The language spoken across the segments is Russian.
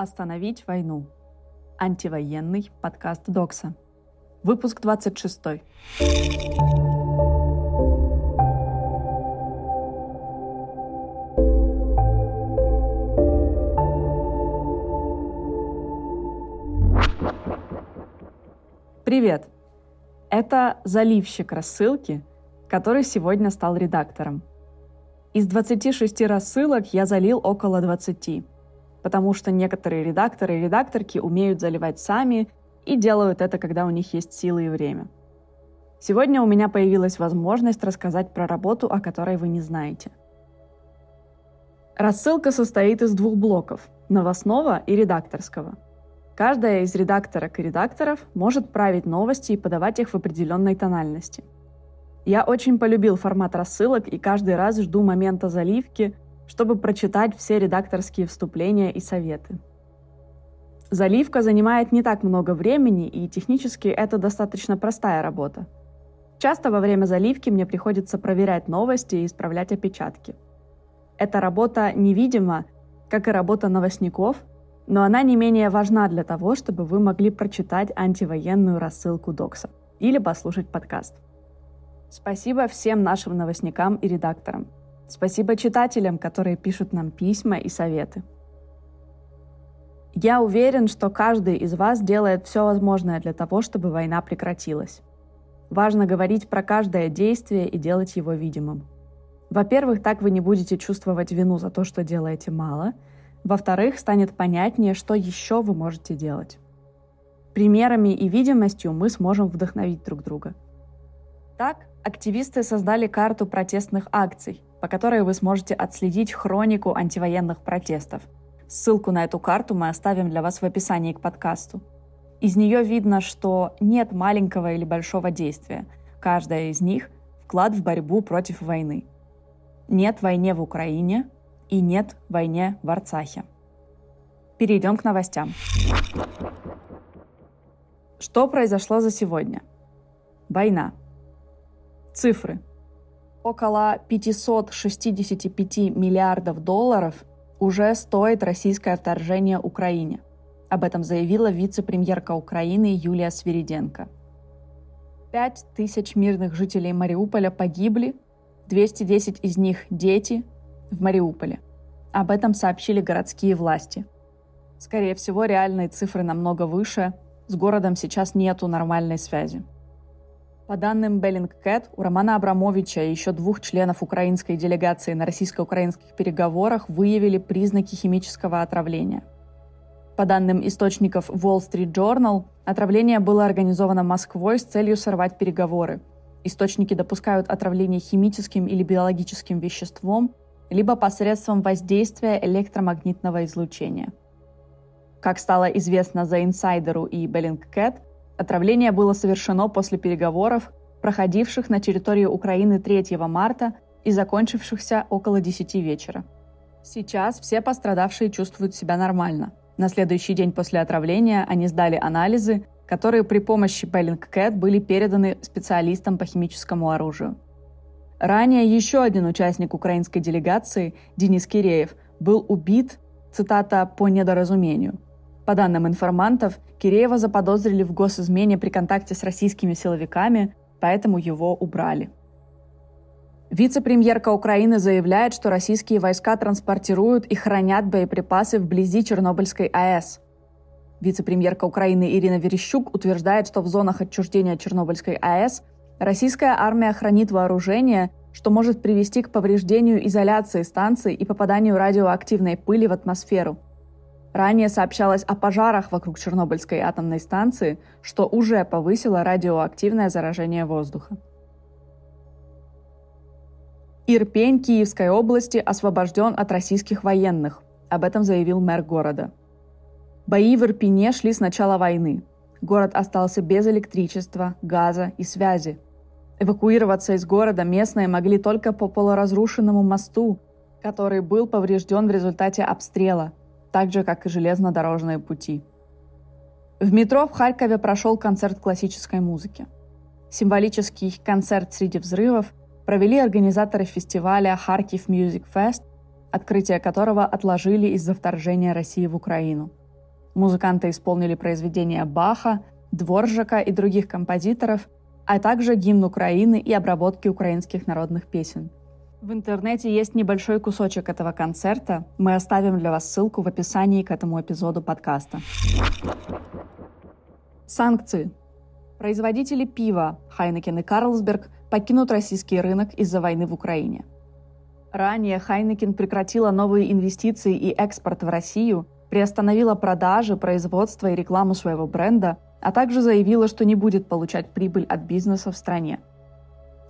Остановить войну. Антивоенный подкаст Докса. Выпуск 26. Привет! Это заливщик рассылки, который сегодня стал редактором. Из 26 рассылок я залил около 20 потому что некоторые редакторы и редакторки умеют заливать сами и делают это, когда у них есть силы и время. Сегодня у меня появилась возможность рассказать про работу, о которой вы не знаете. Рассылка состоит из двух блоков – новостного и редакторского. Каждая из редакторок и редакторов может править новости и подавать их в определенной тональности. Я очень полюбил формат рассылок и каждый раз жду момента заливки – чтобы прочитать все редакторские вступления и советы. Заливка занимает не так много времени, и технически это достаточно простая работа. Часто во время заливки мне приходится проверять новости и исправлять опечатки. Эта работа невидима, как и работа новостников, но она не менее важна для того, чтобы вы могли прочитать антивоенную рассылку Докса или послушать подкаст. Спасибо всем нашим новостникам и редакторам – Спасибо читателям, которые пишут нам письма и советы. Я уверен, что каждый из вас делает все возможное для того, чтобы война прекратилась. Важно говорить про каждое действие и делать его видимым. Во-первых, так вы не будете чувствовать вину за то, что делаете мало. Во-вторых, станет понятнее, что еще вы можете делать. Примерами и видимостью мы сможем вдохновить друг друга. Так, активисты создали карту протестных акций, по которой вы сможете отследить хронику антивоенных протестов. Ссылку на эту карту мы оставим для вас в описании к подкасту. Из нее видно, что нет маленького или большого действия. Каждая из них – вклад в борьбу против войны. Нет войне в Украине и нет войне в Арцахе. Перейдем к новостям. Что произошло за сегодня? Война. Цифры – около 565 миллиардов долларов уже стоит российское вторжение Украине. Об этом заявила вице-премьерка Украины Юлия Свириденко. Пять тысяч мирных жителей Мариуполя погибли, 210 из них – дети в Мариуполе. Об этом сообщили городские власти. Скорее всего, реальные цифры намного выше. С городом сейчас нету нормальной связи. По данным Bellingcat, у Романа Абрамовича и еще двух членов украинской делегации на российско-украинских переговорах выявили признаки химического отравления. По данным источников Wall Street Journal, отравление было организовано Москвой с целью сорвать переговоры. Источники допускают отравление химическим или биологическим веществом, либо посредством воздействия электромагнитного излучения. Как стало известно за инсайдеру и Bellingcat, Отравление было совершено после переговоров, проходивших на территории Украины 3 марта и закончившихся около 10 вечера. Сейчас все пострадавшие чувствуют себя нормально. На следующий день после отравления они сдали анализы, которые при помощи Bellingcat были переданы специалистам по химическому оружию. Ранее еще один участник украинской делегации, Денис Киреев, был убит, цитата, «по недоразумению», по данным информантов, Киреева заподозрили в госизмене при контакте с российскими силовиками, поэтому его убрали. Вице-премьерка Украины заявляет, что российские войска транспортируют и хранят боеприпасы вблизи Чернобыльской АЭС. Вице-премьерка Украины Ирина Верещук утверждает, что в зонах отчуждения Чернобыльской АЭС российская армия хранит вооружение, что может привести к повреждению изоляции станций и попаданию радиоактивной пыли в атмосферу – Ранее сообщалось о пожарах вокруг Чернобыльской атомной станции, что уже повысило радиоактивное заражение воздуха. Ирпень Киевской области освобожден от российских военных. Об этом заявил мэр города. Бои в Ирпене шли с начала войны. Город остался без электричества, газа и связи. Эвакуироваться из города местные могли только по полуразрушенному мосту, который был поврежден в результате обстрела – так же, как и железнодорожные пути. В метро в Харькове прошел концерт классической музыки. Символический концерт среди взрывов провели организаторы фестиваля Харьков Music Fest, открытие которого отложили из-за вторжения России в Украину. Музыканты исполнили произведения Баха, Дворжака и других композиторов, а также гимн Украины и обработки украинских народных песен. В интернете есть небольшой кусочек этого концерта. Мы оставим для вас ссылку в описании к этому эпизоду подкаста. Санкции. Производители пива Хайнекен и Карлсберг покинут российский рынок из-за войны в Украине. Ранее Хайнекен прекратила новые инвестиции и экспорт в Россию, приостановила продажи, производство и рекламу своего бренда, а также заявила, что не будет получать прибыль от бизнеса в стране.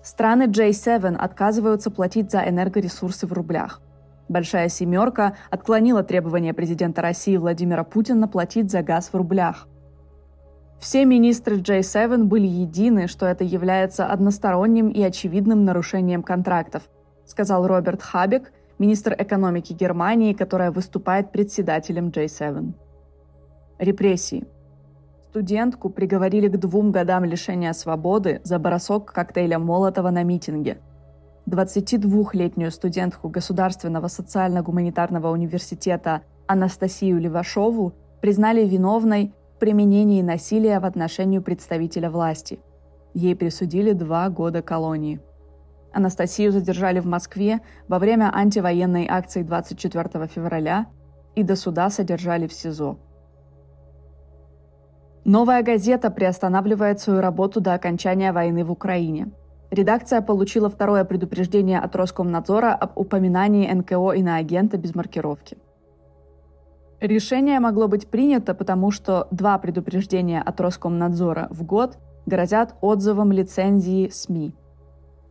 Страны J7 отказываются платить за энергоресурсы в рублях. Большая семерка отклонила требования президента России Владимира Путина платить за газ в рублях. Все министры J7 были едины, что это является односторонним и очевидным нарушением контрактов, сказал Роберт Хабек, министр экономики Германии, которая выступает председателем J7. Репрессии. Студентку приговорили к двум годам лишения свободы за бросок коктейля Молотова на митинге. 22-летнюю студентку Государственного социально-гуманитарного университета Анастасию Левашову признали виновной применении насилия в отношении представителя власти. Ей присудили два года колонии. Анастасию задержали в Москве во время антивоенной акции 24 февраля и до суда содержали в СИЗО. Новая газета приостанавливает свою работу до окончания войны в Украине. Редакция получила второе предупреждение от Роскомнадзора об упоминании НКО иноагента без маркировки – Решение могло быть принято, потому что два предупреждения от Роскомнадзора в год грозят отзывом лицензии СМИ.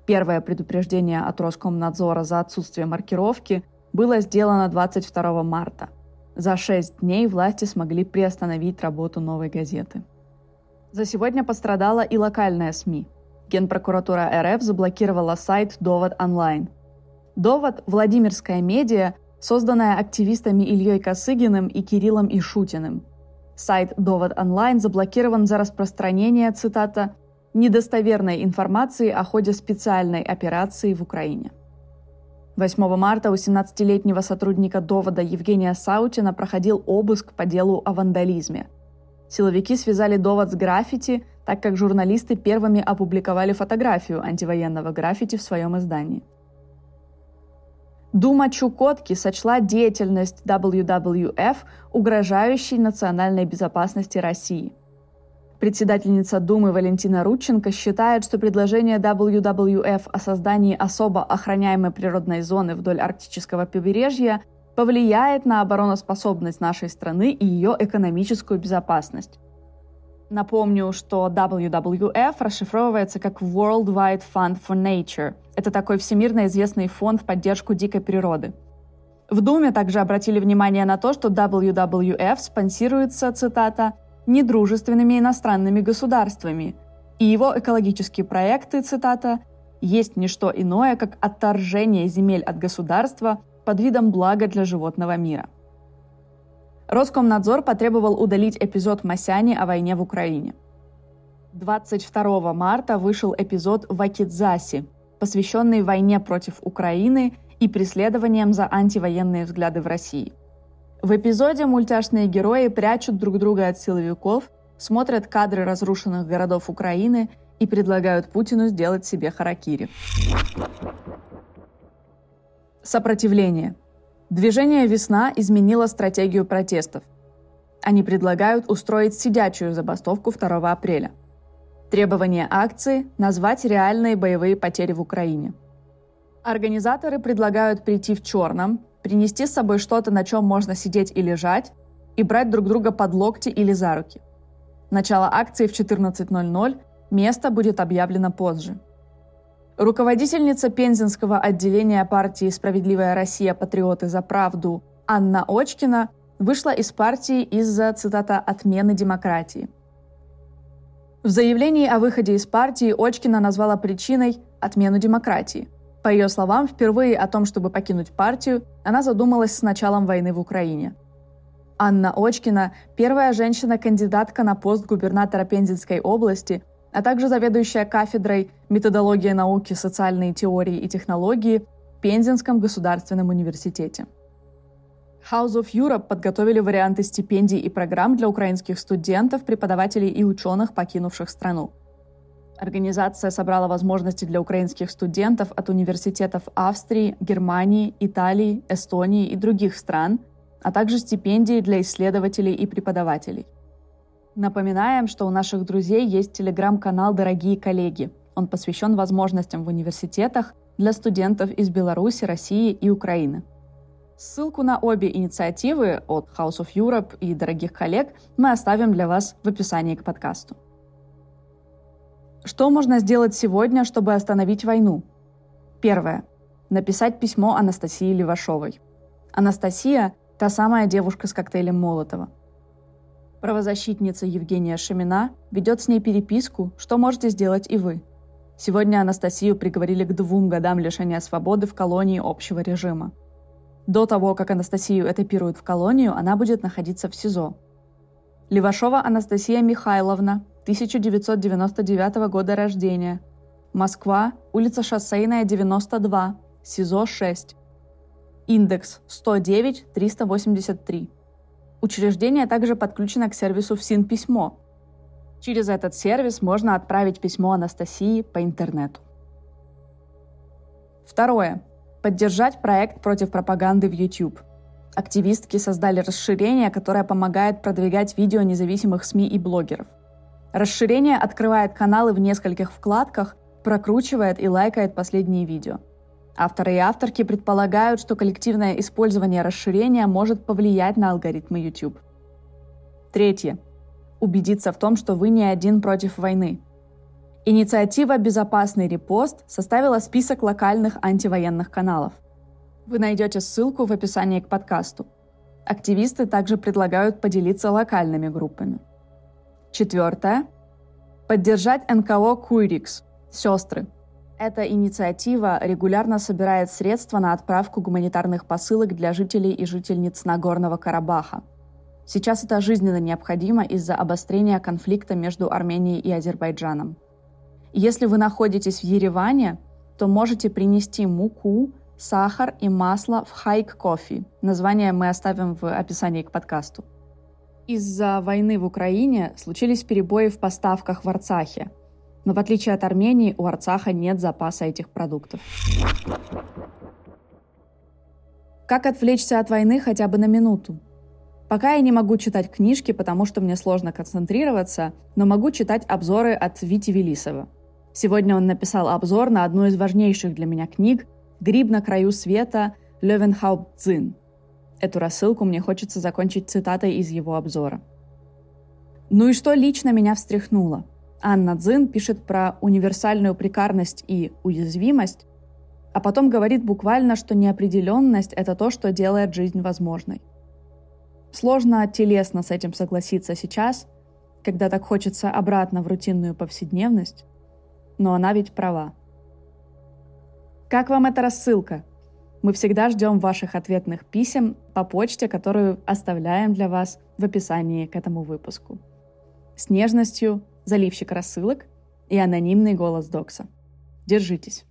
Первое предупреждение от Роскомнадзора за отсутствие маркировки было сделано 22 марта. За шесть дней власти смогли приостановить работу новой газеты. За сегодня пострадала и локальная СМИ. Генпрокуратура РФ заблокировала сайт «Довод онлайн». «Довод» – Владимирская медиа – созданная активистами Ильей Косыгиным и Кириллом Ишутиным. Сайт «Довод онлайн» заблокирован за распространение, цитата, «недостоверной информации о ходе специальной операции в Украине». 8 марта у 17-летнего сотрудника «Довода» Евгения Саутина проходил обыск по делу о вандализме. Силовики связали «Довод» с граффити, так как журналисты первыми опубликовали фотографию антивоенного граффити в своем издании – Дума Чукотки сочла деятельность WWF угрожающей национальной безопасности России. Председательница Думы Валентина Рудченко считает, что предложение WWF о создании особо охраняемой природной зоны вдоль арктического побережья повлияет на обороноспособность нашей страны и ее экономическую безопасность. Напомню, что WWF расшифровывается как World Wide Fund for Nature. Это такой всемирно известный фонд в поддержку дикой природы. В Думе также обратили внимание на то, что WWF спонсируется, цитата, «недружественными иностранными государствами», и его экологические проекты, цитата, «есть не что иное, как отторжение земель от государства под видом блага для животного мира». Роскомнадзор потребовал удалить эпизод Масяни о войне в Украине. 22 марта вышел эпизод Вакидзаси, посвященный войне против Украины и преследованиям за антивоенные взгляды в России. В эпизоде мультяшные герои прячут друг друга от силовиков, смотрят кадры разрушенных городов Украины и предлагают Путину сделать себе харакири. Сопротивление – Движение «Весна» изменило стратегию протестов. Они предлагают устроить сидячую забастовку 2 апреля. Требование акции – назвать реальные боевые потери в Украине. Организаторы предлагают прийти в черном, принести с собой что-то, на чем можно сидеть и лежать, и брать друг друга под локти или за руки. Начало акции в 14.00, место будет объявлено позже – Руководительница Пензенского отделения партии «Справедливая Россия. Патриоты за правду» Анна Очкина вышла из партии из-за, цитата, «отмены демократии». В заявлении о выходе из партии Очкина назвала причиной отмену демократии. По ее словам, впервые о том, чтобы покинуть партию, она задумалась с началом войны в Украине. Анна Очкина – первая женщина-кандидатка на пост губернатора Пензенской области, а также заведующая кафедрой методология науки, социальные теории и технологии в Пензенском государственном университете. House of Europe подготовили варианты стипендий и программ для украинских студентов, преподавателей и ученых, покинувших страну. Организация собрала возможности для украинских студентов от университетов Австрии, Германии, Италии, Эстонии и других стран, а также стипендии для исследователей и преподавателей. Напоминаем, что у наших друзей есть телеграм-канал «Дорогие коллеги». Он посвящен возможностям в университетах для студентов из Беларуси, России и Украины. Ссылку на обе инициативы от House of Europe и дорогих коллег мы оставим для вас в описании к подкасту. Что можно сделать сегодня, чтобы остановить войну? Первое. Написать письмо Анастасии Левашовой. Анастасия – та самая девушка с коктейлем Молотова. Правозащитница Евгения Шамина ведет с ней переписку, что можете сделать и вы. Сегодня Анастасию приговорили к двум годам лишения свободы в колонии общего режима – до того, как Анастасию этапируют в колонию, она будет находиться в СИЗО. Левашова Анастасия Михайловна, 1999 года рождения. Москва, улица Шоссейная, 92, СИЗО 6. Индекс 109-383. Учреждение также подключено к сервису ФСИН письмо. Через этот сервис можно отправить письмо Анастасии по интернету. Второе. Поддержать проект против пропаганды в YouTube. Активистки создали расширение, которое помогает продвигать видео независимых СМИ и блогеров. Расширение открывает каналы в нескольких вкладках, прокручивает и лайкает последние видео. Авторы и авторки предполагают, что коллективное использование расширения может повлиять на алгоритмы YouTube. Третье. Убедиться в том, что вы не один против войны. Инициатива «Безопасный репост» составила список локальных антивоенных каналов. Вы найдете ссылку в описании к подкасту. Активисты также предлагают поделиться локальными группами. Четвертое. Поддержать НКО «Куйрикс» – «Сестры». Эта инициатива регулярно собирает средства на отправку гуманитарных посылок для жителей и жительниц Нагорного Карабаха. Сейчас это жизненно необходимо из-за обострения конфликта между Арменией и Азербайджаном. Если вы находитесь в Ереване, то можете принести муку, сахар и масло в Хайк Кофе. Название мы оставим в описании к подкасту. Из-за войны в Украине случились перебои в поставках в Арцахе. Но в отличие от Армении, у Арцаха нет запаса этих продуктов. Как отвлечься от войны хотя бы на минуту? Пока я не могу читать книжки, потому что мне сложно концентрироваться, но могу читать обзоры от Вити Велисова – Сегодня он написал обзор на одну из важнейших для меня книг «Гриб на краю света» Левенхауп Цзин. Эту рассылку мне хочется закончить цитатой из его обзора. Ну и что лично меня встряхнуло? Анна Цзин пишет про универсальную прикарность и уязвимость, а потом говорит буквально, что неопределенность – это то, что делает жизнь возможной. Сложно телесно с этим согласиться сейчас, когда так хочется обратно в рутинную повседневность, но она ведь права. Как вам эта рассылка? Мы всегда ждем ваших ответных писем по почте, которую оставляем для вас в описании к этому выпуску. С нежностью заливщик рассылок и анонимный голос Докса. Держитесь.